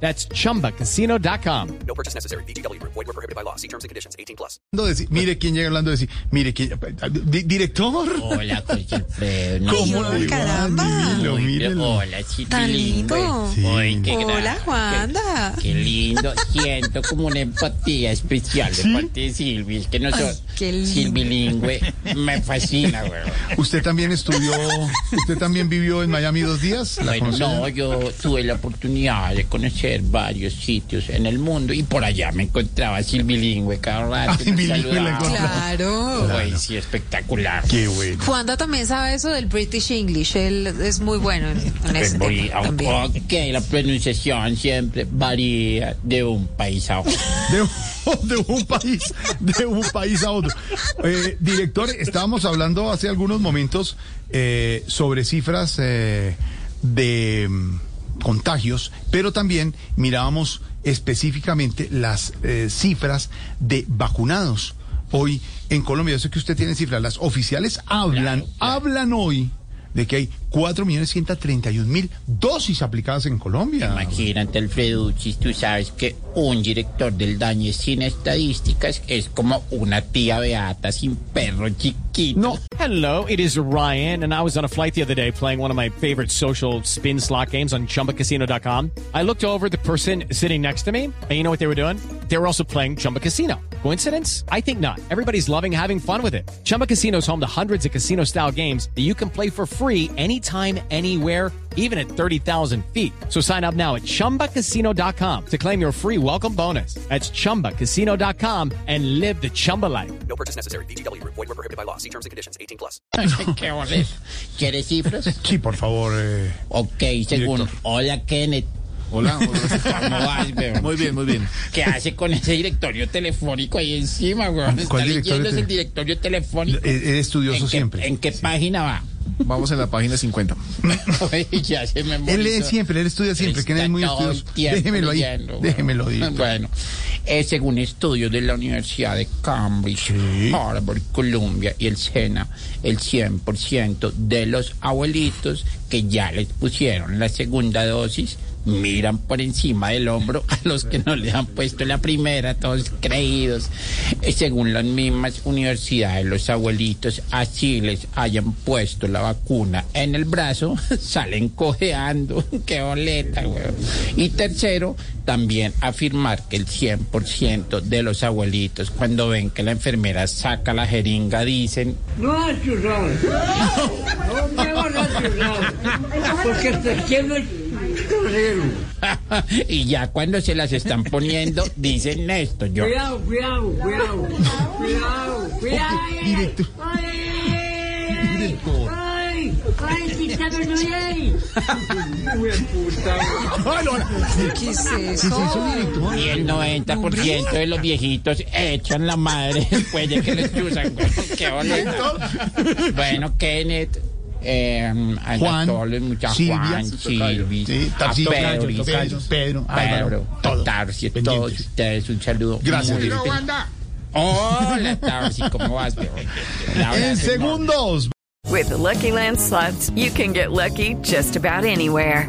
That's chumbacasino.com. No purchase necessary. BGW. Void were prohibited by law. See terms and conditions. 18 plus. Hablando de sí, mire quién llega hablando de sí. Mire quién. Di- director. Hola. No, ¿Cómo Ay, le va? caramba. Mírelo. Hola, chiquilín. Tan lindo. Sí. Ay, qué Hola, Juanda. Qué, qué lindo. Siento como una empatía especial de ¿Sí? parte de Silvi. Es que no soy Ay, qué lindo. silbilingüe. Me fascina, güey. ¿Usted también estudió, usted también vivió en Miami dos días? ¿La Bueno, no, yo tuve la oportunidad de conocer varios sitios en el mundo y por allá me encontraba silbilingüe cada rato. Ah, bilingüe la. Claro. Ay, sí, espectacular. Qué bueno. Juanda también sabe eso del British English. Él es muy bueno en, en Es ese muy- tema también. ok, la pronunciación siempre varía de un país a otro. De un país, de un país a otro. Eh, director, estábamos hablando hace algunos momentos eh, sobre cifras eh, de mm, contagios, pero también mirábamos específicamente las cifras de vacunados. Hoy en Colombia, yo sé que usted tiene cifras, las oficiales hablan, Claro, claro. hablan hoy de que hay 4.131.000 dosis aplicadas en Colombia. Imagínate, Alfreduchis, tú sabes que un director del daño sin estadísticas es como una tía beata sin perro chiquito. No, Hello, it is Ryan, and I was on a flight the other day playing one of my favorite social spin slot games on chumbacasino.com. I looked over the person sitting next to me, and you know what they were doing? They were also playing Chumba Casino. Coincidence? I think not. Everybody's loving having fun with it. Chumba Casino is home to hundreds of casino style games that you can play for free anytime, anywhere, even at 30,000 feet. So sign up now at chumbacasino.com to claim your free welcome bonus. That's chumbacasino.com and live the Chumba life. No purchase necessary. BGW. Void were prohibited by law. See terms and conditions. 18 plus. ¿Qué boles? ¿Quieres cifras? sí, por favor. eh, Ok, según. Director. Hola, Kenneth. Hola. ¿Cómo vas, weón? Muy bien, muy bien. ¿Qué hace con ese directorio telefónico ahí encima, weón? Está ¿Cuál directorio leyéndose te- el directorio telefónico. Él es estudioso ¿En qué, siempre. ¿En qué página va? Vamos en la página 50. Ay, ya se me Él lee siempre, él estudia siempre, que él es muy estudioso. Déjemelo ahí, leyendo, déjemelo ahí. Bueno, eh, según estudios de la Universidad de Cambridge, Sí. Harvard, Columbia y el SENA, el 100% de los abuelitos que ya les pusieron la segunda dosis miran por encima del hombro a los que no le han puesto la primera, todos creídos. Eh, según las mismas universidades, los abuelitos, así les hayan puesto la vacuna en el brazo, salen cojeando. Qué boleta, weón. Y tercero, también afirmar que el 100% de los abuelitos, cuando ven que la enfermera saca la jeringa, dicen, No has churrado. No me a churrado. Porque te quiero. y ya cuando se las están poniendo, dicen esto, yo. Cuidado, cuidado, cuidado. Cuidado, cuidado. Director. Ay. ¿Qué es ¿Qué es eso? Y el 90% de los viejitos echan la madre después de que les usan. Qué bonito. Bueno, Kenneth, eh, a Juan, todos los muchachos, Silvia, Juan, Silvi, Sí, a Pedro, Pedro, Pedro, Pedro, Álvaro, todos Tarsi, todos ustedes un saludo. Gracias, muy Hola, Tarsi, ¿cómo vas? En segundos. With the Lucky Land slots, you can get lucky just about anywhere.